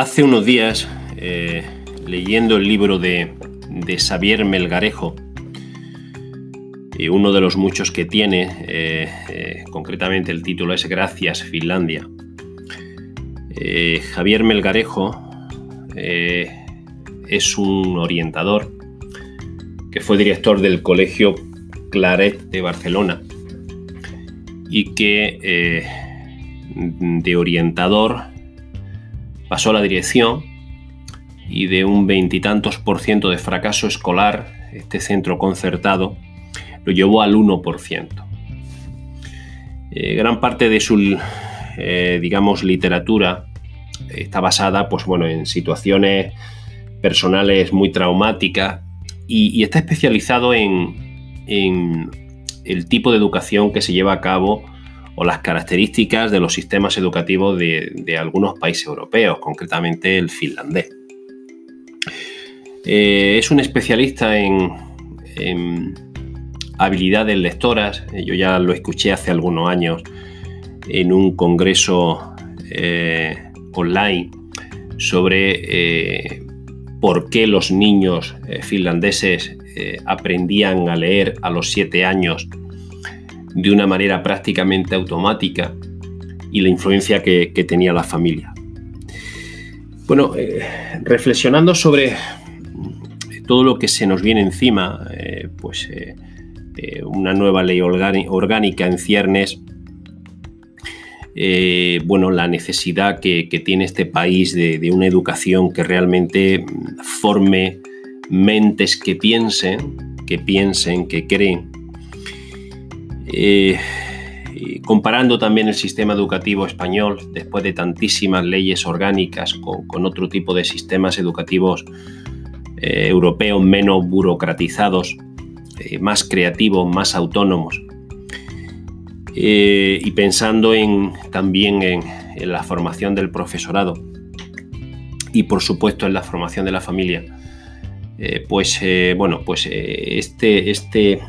hace unos días, eh, leyendo el libro de, Xavier Melgarejo, y uno de los muchos que tiene, eh, eh, concretamente el título es Gracias Finlandia. Javier Melgarejo es un orientador que fue director del Colegio Claret de Barcelona y que de orientador pasó la dirección y de un veintitantos por ciento de fracaso escolar, este centro concertado lo llevó al 1%. Eh, gran parte de su, eh, digamos, literatura está basada pues, bueno, en situaciones personales muy traumáticas y, está especializado en, el tipo de educación que se lleva a cabo o las características de los sistemas educativos de, algunos países europeos, concretamente el finlandés. Eh, es un especialista en, habilidades lectoras, yo ya lo escuché hace algunos años en un congreso eh, online sobre eh, por qué los niños finlandeses aprendían a leer a los siete años de una manera prácticamente automática y la influencia que, tenía la familia. Bueno, eh, reflexionando sobre todo lo que se nos viene encima, eh, pues eh, una nueva ley orgánica en ciernes, bueno, la necesidad que, tiene este país de, de, una educación que realmente forme mentes que piensen, que piensen, que creen eh, comparando también el sistema educativo español, después de tantísimas leyes orgánicas, con, otro tipo de sistemas educativos eh, europeos menos burocratizados, eh, más creativos, más autónomos. y pensando en, también en, la formación del profesorado y por supuesto en la formación de la familia, pues bueno, pues este, este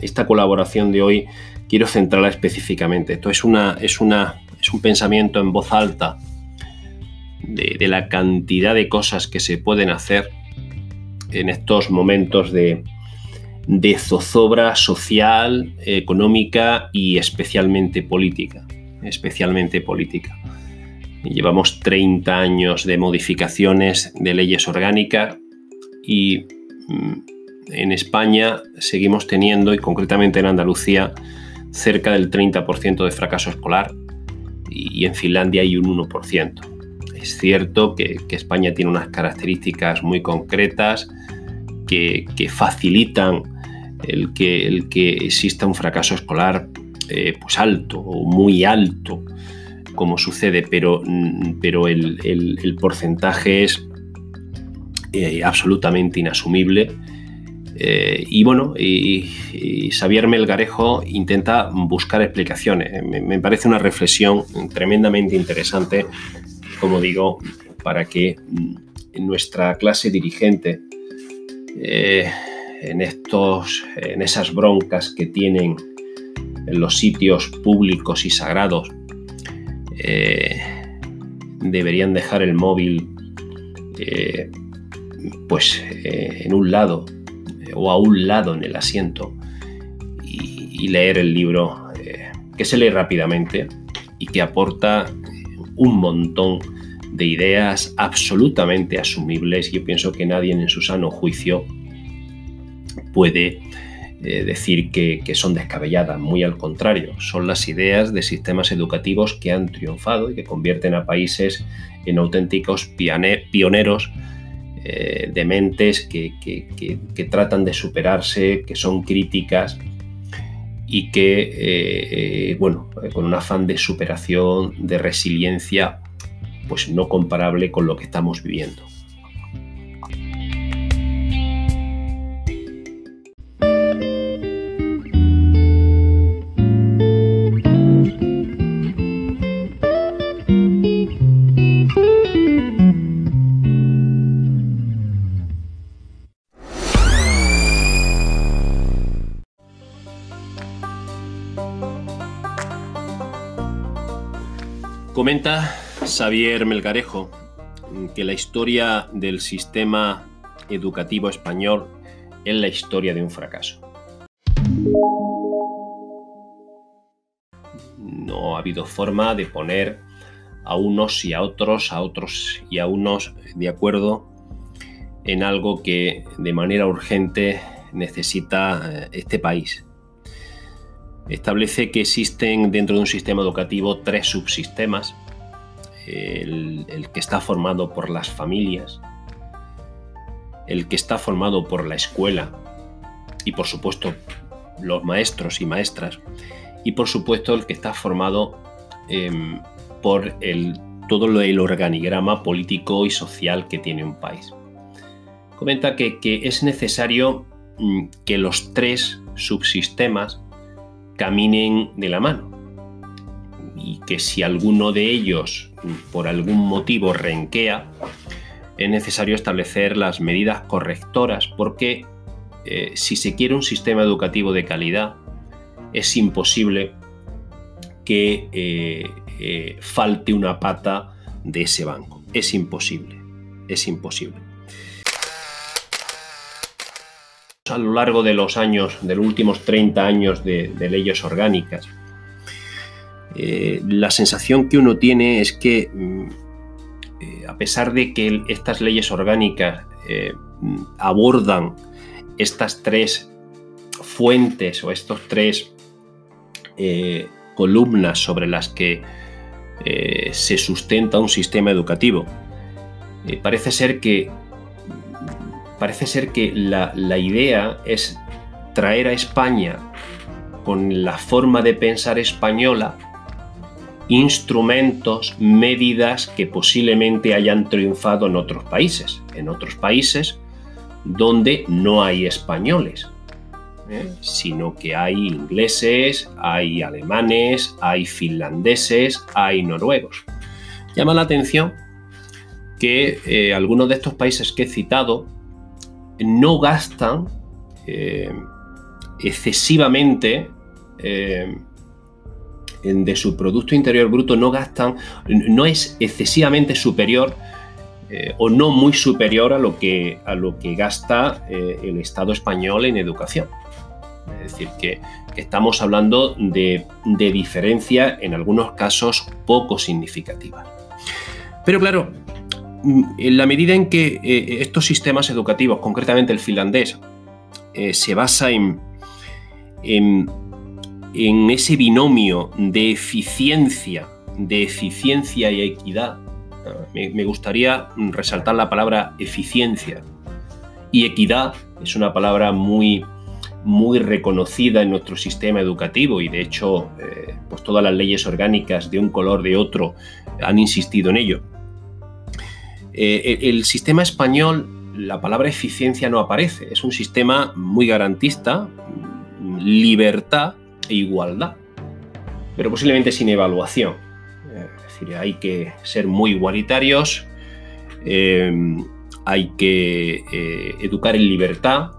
esta colaboración de hoy quiero centrarla específicamente. Esto es, una, es, una, es un pensamiento en voz alta de, la cantidad de cosas que se pueden hacer en estos momentos de, de zozobra social, económica y especialmente política. Especialmente política. Llevamos 30 años de modificaciones de leyes orgánicas y mm, en España seguimos teniendo, y concretamente en Andalucía, cerca del 30% de fracaso escolar y en Finlandia hay un 1%. Es cierto que, España tiene unas características muy concretas que, facilitan el que, el que, exista un fracaso escolar eh, pues alto o muy alto, como sucede, pero, pero el, porcentaje es eh, absolutamente inasumible eh, y bueno, y, Xavier Melgarejo intenta buscar explicaciones. Me, parece una reflexión tremendamente interesante, como digo, para que mm, nuestra clase dirigente, eh, en, estos, en esas broncas que tienen en los sitios públicos y sagrados, eh, deberían dejar el móvil pues en un lado o a un lado en el asiento y, leer el libro eh, que se lee rápidamente y que aporta un montón de ideas absolutamente asumibles. Yo pienso que nadie en su sano juicio puede eh, decir que, son descabelladas, muy al contrario, son las ideas de sistemas educativos que han triunfado y que convierten a países en auténticos pioneros eh, de mentes que, tratan de superarse, que son críticas y que, eh, eh, bueno, con un afán de superación, de resiliencia, pues no comparable con lo que estamos viviendo. Xavier Melgarejo que la historia del sistema educativo español es la historia de un fracaso. No ha habido forma de poner a unos y a otros, a otros y a unos de acuerdo en algo que de manera urgente necesita eh, este país. Establece que existen dentro de un sistema educativo tres subsistemas. El, que está formado por las familias, el que está formado por la escuela y por supuesto los maestros y maestras y por supuesto el que está formado eh, por el, todo el organigrama político y social que tiene un país. Comenta que, que es necesario mm, que los tres subsistemas caminen de la mano y que si alguno de ellos por algún motivo renquea, es necesario establecer las medidas correctoras porque eh, si se quiere un sistema educativo de calidad, es imposible que eh, eh, falte una pata de ese banco. Es imposible, es imposible. A lo largo de los años, de los últimos 30 años de, leyes orgánicas, la sensación que uno tiene es que, mm, a pesar de que estas leyes orgánicas abordan estas tres fuentes o estos tres eh, columnas sobre las que eh, se sustenta un sistema educativo. Eh, parece ser que, parece ser que la idea es traer a España con la forma de pensar española instrumentos, medidas que posiblemente hayan triunfado en otros países. En otros países donde no hay españoles, ¿eh? sino que hay ingleses, hay alemanes, hay finlandeses, hay noruegos. Llama la atención que eh, algunos de estos países que he citado no gastan eh, excesivamente de su Producto Interior Bruto, no gastan, no es excesivamente superior eh, o no muy superior a lo que, a lo que gasta eh, el Estado español en educación. Es decir, que, estamos hablando de, diferencia en algunos casos poco significativa. Pero claro, mm, en la medida en que eh, estos sistemas educativos, concretamente el finlandés, se basa en, en ese binomio de eficiencia, de eficiencia y equidad, me, gustaría resaltar la palabra eficiencia. Y equidad es una palabra muy, muy reconocida en nuestro sistema educativo y de hecho eh, pues todas las leyes orgánicas de un color de otro han insistido en ello. Eh, el, sistema español, la palabra eficiencia no aparece, es un sistema muy garantista, libertad e igualdad, pero posiblemente sin evaluación. Hay que ser muy igualitarios, eh, hay que eh, educar en libertad,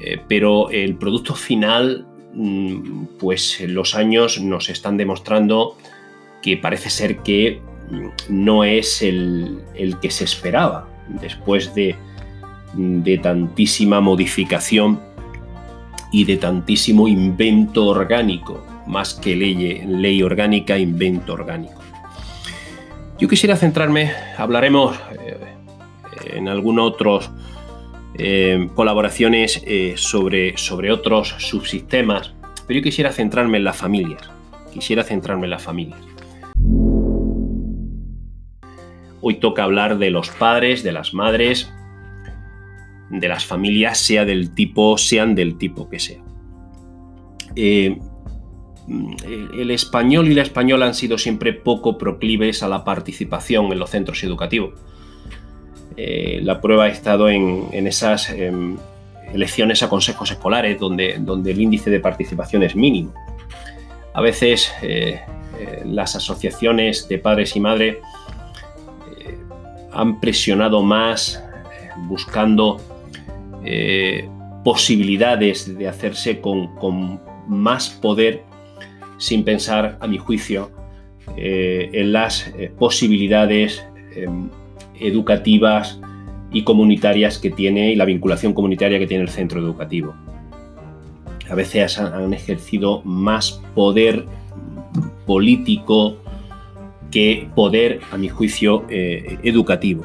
eh, pero el producto final, mm, pues los años nos están demostrando que parece ser que mm, no es el, que se esperaba. Después de, de tantísima modificación y de tantísimo invento orgánico, más que ley, ley orgánica, invento orgánico. Yo quisiera centrarme, hablaremos eh, en algunas otras eh, colaboraciones eh, sobre, sobre otros subsistemas, pero yo quisiera centrarme en las familias. Quisiera centrarme en las familias. Hoy toca hablar de los padres, de las madres, de las familias, sea del tipo, sean del tipo que sea. Mm, el español y la española han sido siempre poco proclives a la participación en los centros educativos. Eh, la prueba ha estado en, esas em, elecciones a consejos escolares donde, donde, el índice de participación es mínimo. A veces eh, eh, las asociaciones de padres y madres han presionado más buscando posibilidades de hacerse con, más poder sin pensar, a mi juicio, eh, en las eh, posibilidades em, educativas y comunitarias que tiene y la vinculación comunitaria que tiene el centro educativo. A veces han ejercido más poder político que poder, a mi juicio, eh, educativo.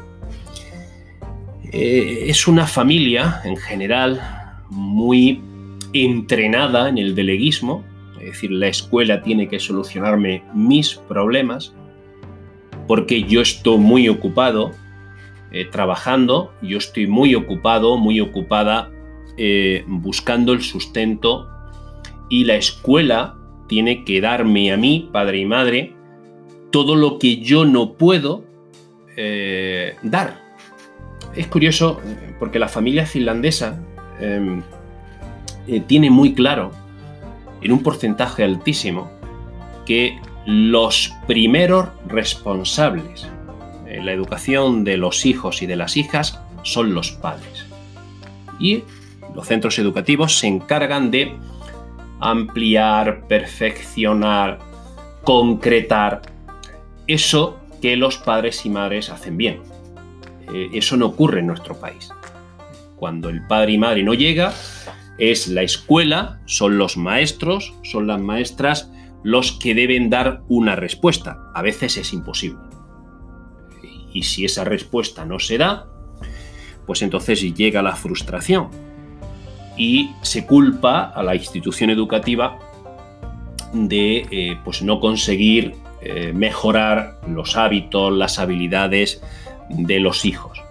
Es una familia, en general, muy entrenada en el deleguismo, es decir, la escuela tiene que solucionarme mis problemas, porque yo estoy muy ocupado eh, trabajando, yo estoy muy ocupado, muy ocupada eh, buscando el sustento. Y la escuela tiene que darme a mí, padre y madre, todo lo que yo no puedo eh, dar. Es curioso porque la familia finlandesa em, tiene muy claro en un porcentaje altísimo que los primeros responsables en la educación de los hijos y de las hijas son los padres. Y los centros educativos se encargan de ampliar, perfeccionar, concretar eso que los padres y madres hacen bien. Eh, eso no ocurre en nuestro país. Cuando el padre y madre no llega, es la escuela, son los maestros, son las maestras los que deben dar una respuesta. A veces es imposible. Y si esa respuesta no se da, pues entonces llega la frustración y se culpa a la institución educativa de eh, pues no conseguir eh, mejorar los hábitos, las habilidades de los hijos.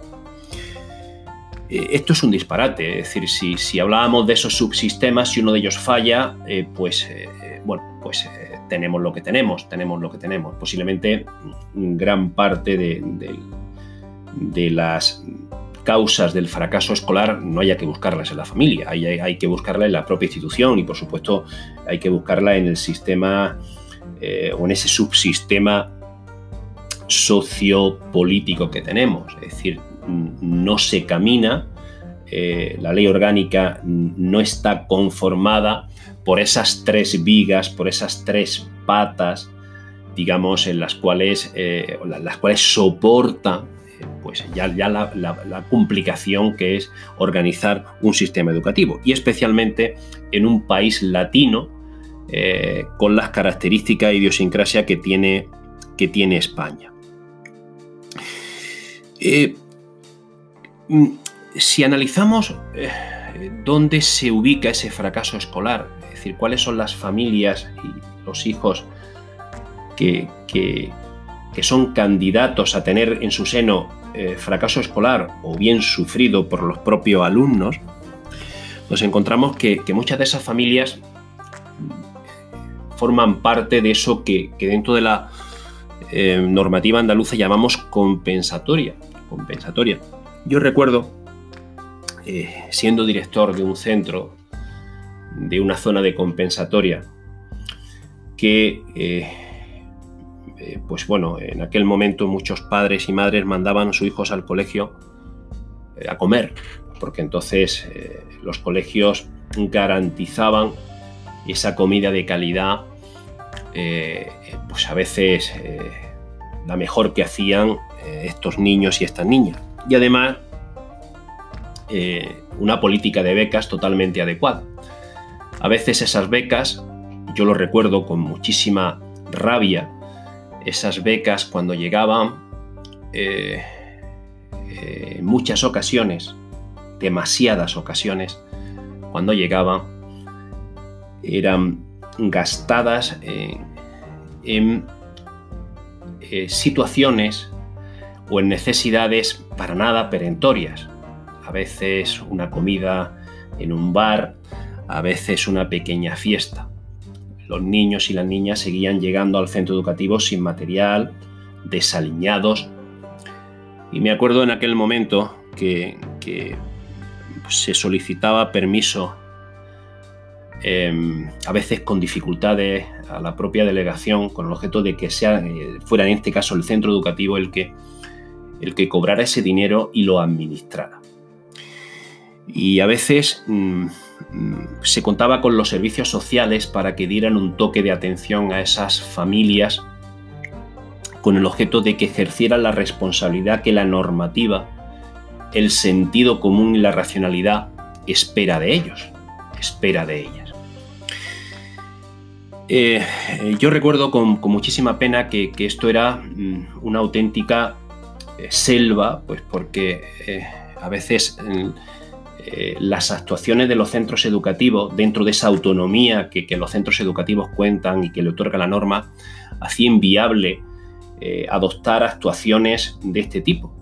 Eh, esto es un disparate, es decir, si, si, hablábamos de esos subsistemas y uno de ellos falla, eh, pues eh, bueno, pues tenemos lo que tenemos, tenemos lo que tenemos. Posiblemente gran parte de, de, las causas del fracaso escolar no haya que buscarlas en la familia, hay, hay, que buscarla en la propia institución y por supuesto hay que buscarla en el sistema o en ese subsistema sociopolítico que tenemos. Es decir, no se camina, eh, la ley orgánica no está conformada por esas tres vigas, por esas tres patas, digamos, en las cuales, eh, las cuales soporta eh, pues ya, la, complicación que es organizar un sistema educativo y especialmente en un país latino con las características e idiosincrasia que tiene, que tiene España. Mm, si analizamos eh, dónde se ubica ese fracaso escolar, es decir, cuáles son las familias y los hijos que, son candidatos a tener en su seno eh, fracaso escolar o bien sufrido por los propios alumnos, nos encontramos que, muchas de esas familias forman parte de eso que, dentro de la eh, normativa andaluza llamamos compensatoria. Compensatoria. Yo recuerdo, eh, siendo director de un centro, de una zona de compensatoria, que, eh, eh, pues bueno, en aquel momento muchos padres y madres mandaban a sus hijos al colegio a comer, porque entonces los colegios garantizaban esa comida de calidad, pues a veces la mejor que hacían estos niños y estas niñas y además eh, una política de becas totalmente adecuada. A veces esas becas, yo lo recuerdo con muchísima rabia, esas becas cuando llegaban, eh, eh, muchas ocasiones, demasiadas ocasiones, cuando llegaban, eran gastadas en situaciones o en necesidades para nada perentorias. A veces una comida en un bar, a veces una pequeña fiesta. Los niños y las niñas seguían llegando al centro educativo sin material, desaliñados. Y me acuerdo en aquel momento que, se solicitaba permiso, em, a veces con dificultades, a la propia delegación, con el objeto de que sea, eh, fuera en este caso el centro educativo el que el que cobrara ese dinero y lo administrara. Y a veces mm, se contaba con los servicios sociales para que dieran un toque de atención a esas familias con el objeto de que ejercieran la responsabilidad que la normativa, el sentido común y la racionalidad espera de ellos, espera de ellas. Eh, yo recuerdo con, muchísima pena que, esto era mm, una auténtica eh, selva, pues porque eh, a veces las actuaciones de los centros educativos, dentro de esa autonomía que, los centros educativos cuentan y que le otorga la norma, hacía inviable adoptar actuaciones de este tipo.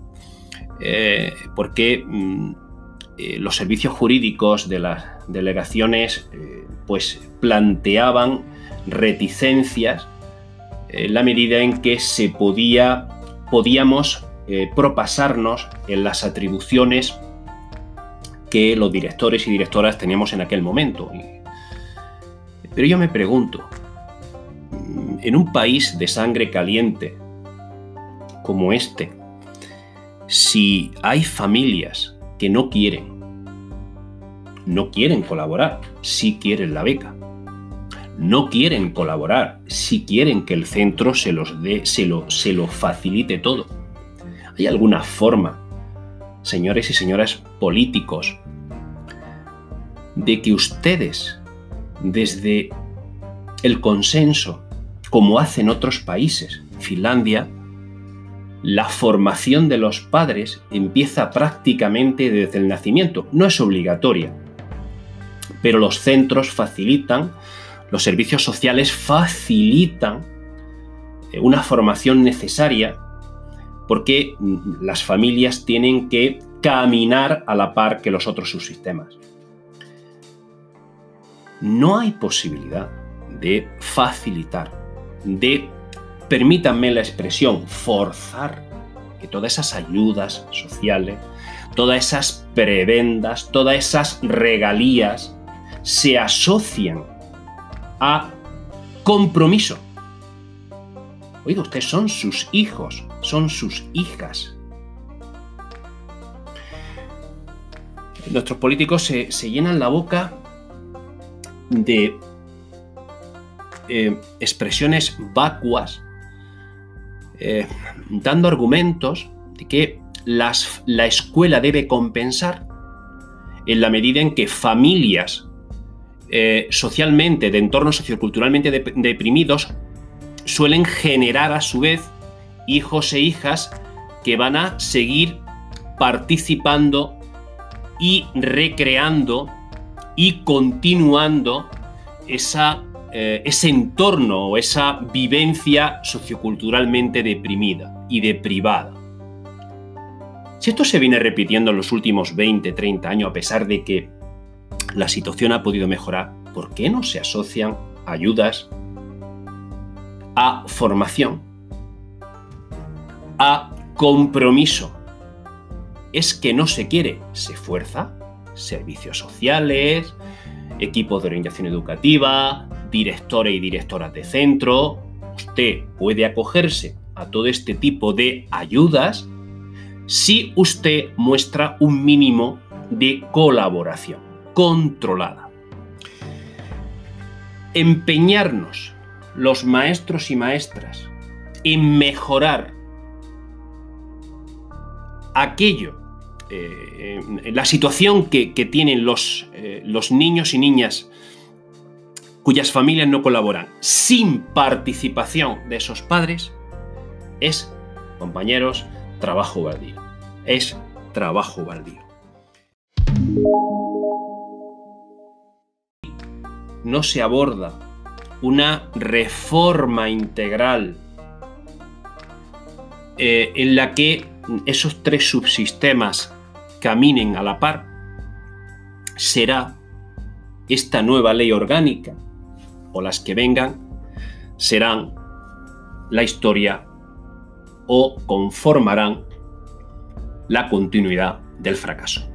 porque mm, los servicios jurídicos de las delegaciones pues planteaban reticencias en la medida en que se podía, podíamos eh, propasarnos en las atribuciones que los directores y directoras teníamos en aquel momento. Pero yo me pregunto, en un país de sangre caliente como este, si hay familias que no quieren, no quieren colaborar, sí quieren la beca, no quieren colaborar, si quieren que el centro se los dé, se lo facilite todo. ¿Hay alguna forma, señores y señoras políticos, de que ustedes, desde el consenso, como hacen otros países, Finlandia, la formación de los padres empieza prácticamente desde el nacimiento. No es obligatoria, pero los centros facilitan los servicios sociales facilitan eh, una formación necesaria porque las familias tienen que caminar a la par que los otros subsistemas. No hay posibilidad de facilitar, de, permítanme la expresión, forzar que todas esas ayudas sociales, todas esas prebendas, todas esas regalías se asocien a compromiso. Oiga, ustedes son sus hijos, son sus hijas. Nuestros políticos se, llenan la boca de eh, expresiones vacuas, eh, dando argumentos de que las, la escuela debe compensar en la medida en que familias eh, socialmente, de entornos socioculturalmente deprimidos, suelen generar a su vez hijos e hijas que van a seguir participando y recreando y continuando esa, eh, ese entorno o esa vivencia socioculturalmente deprimida y deprivada. Si esto se viene repitiendo en los últimos 20, 30 años, a pesar de que la situación ha podido mejorar, ¿por qué no se asocian ayudas a formación, a compromiso? Es que no se quiere, se fuerza, servicios sociales, equipos de orientación educativa, directores y directoras de centro. Usted puede acogerse a todo este tipo de ayudas si usted muestra un mínimo de colaboración controlada. Empeñarnos los maestros y maestras en mejorar aquello, eh, la situación que, tienen los, eh, los niños y niñas cuyas familias no colaboran sin participación de esos padres, es, compañeros, trabajo baldío. Es trabajo baldío no se aborda una reforma integral eh, en la que esos tres subsistemas caminen a la par, será esta nueva ley orgánica o las que vengan serán la historia o conformarán la continuidad del fracaso.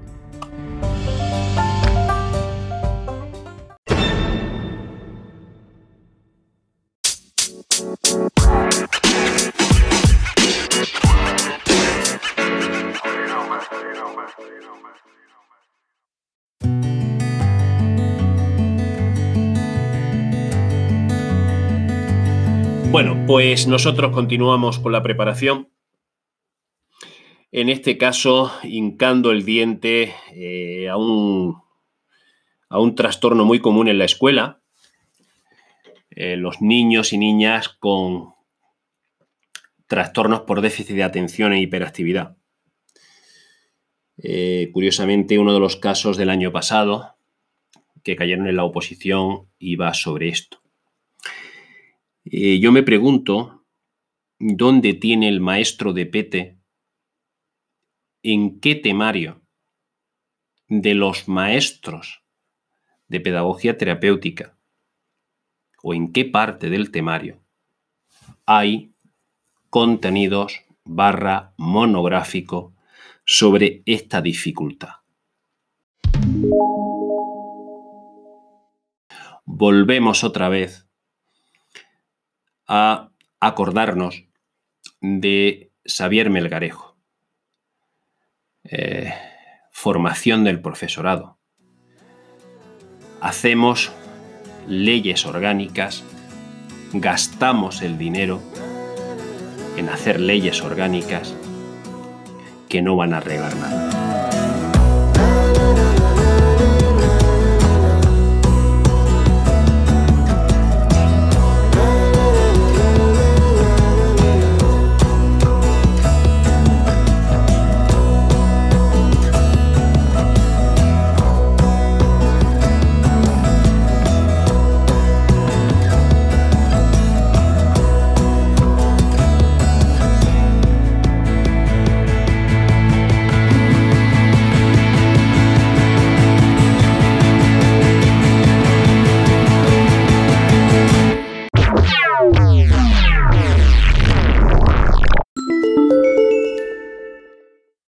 Bueno, Pues nosotros continuamos con la preparación. En este caso, hincando el diente eh, a, un, a, un, trastorno muy común en la escuela. Eh, los niños y niñas con trastornos por déficit de atención e hiperactividad. Eh, curiosamente, uno de los casos del año pasado que cayeron en la oposición iba sobre esto. Eh, yo me pregunto dónde tiene el maestro de Pete, en qué temario de los maestros de pedagogía terapéutica o en qué parte del temario hay contenidos barra monográfico sobre esta dificultad. Volvemos otra vez a acordarnos de Xavier Melgarejo. Eh, formación del profesorado. Hacemos leyes orgánicas, gastamos el dinero en hacer leyes orgánicas que no van a arreglar nada.